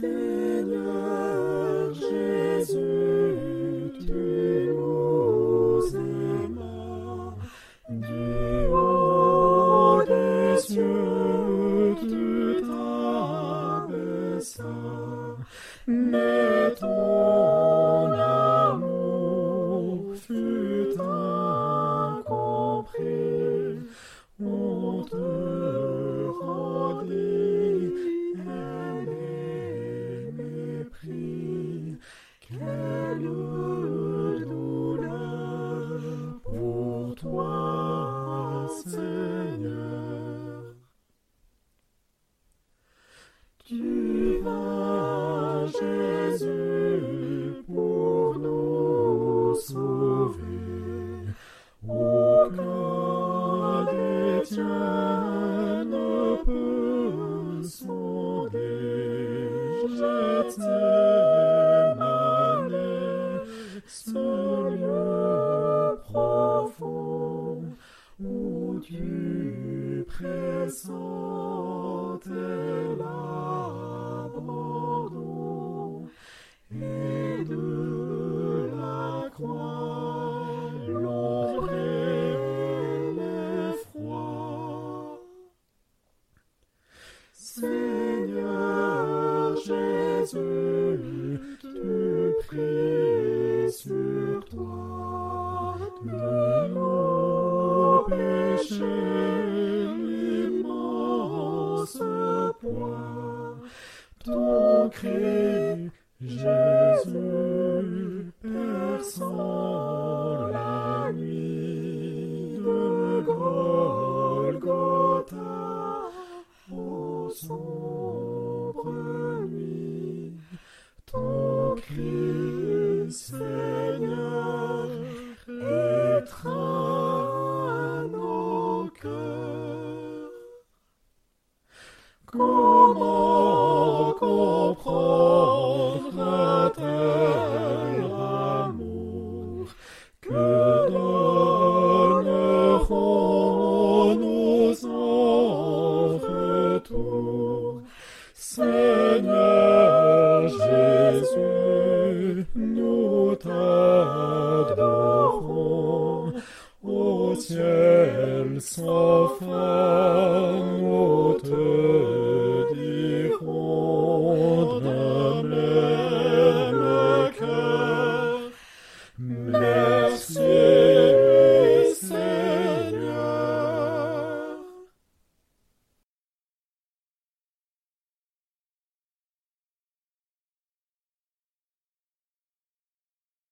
Seigneur Jésus, Quelle douleur pour toi, Seigneur. Tu vas, Jésus, pour nous sauver. Aucun des tiens ne peut sonder. Gethsemane, l'abandon et de Cri, Jésus, perçant la nuit de Golgotha, ô sombre nuit, ton cri, Seigneur Jésus, nous t'adorons. Au ciel sans fin,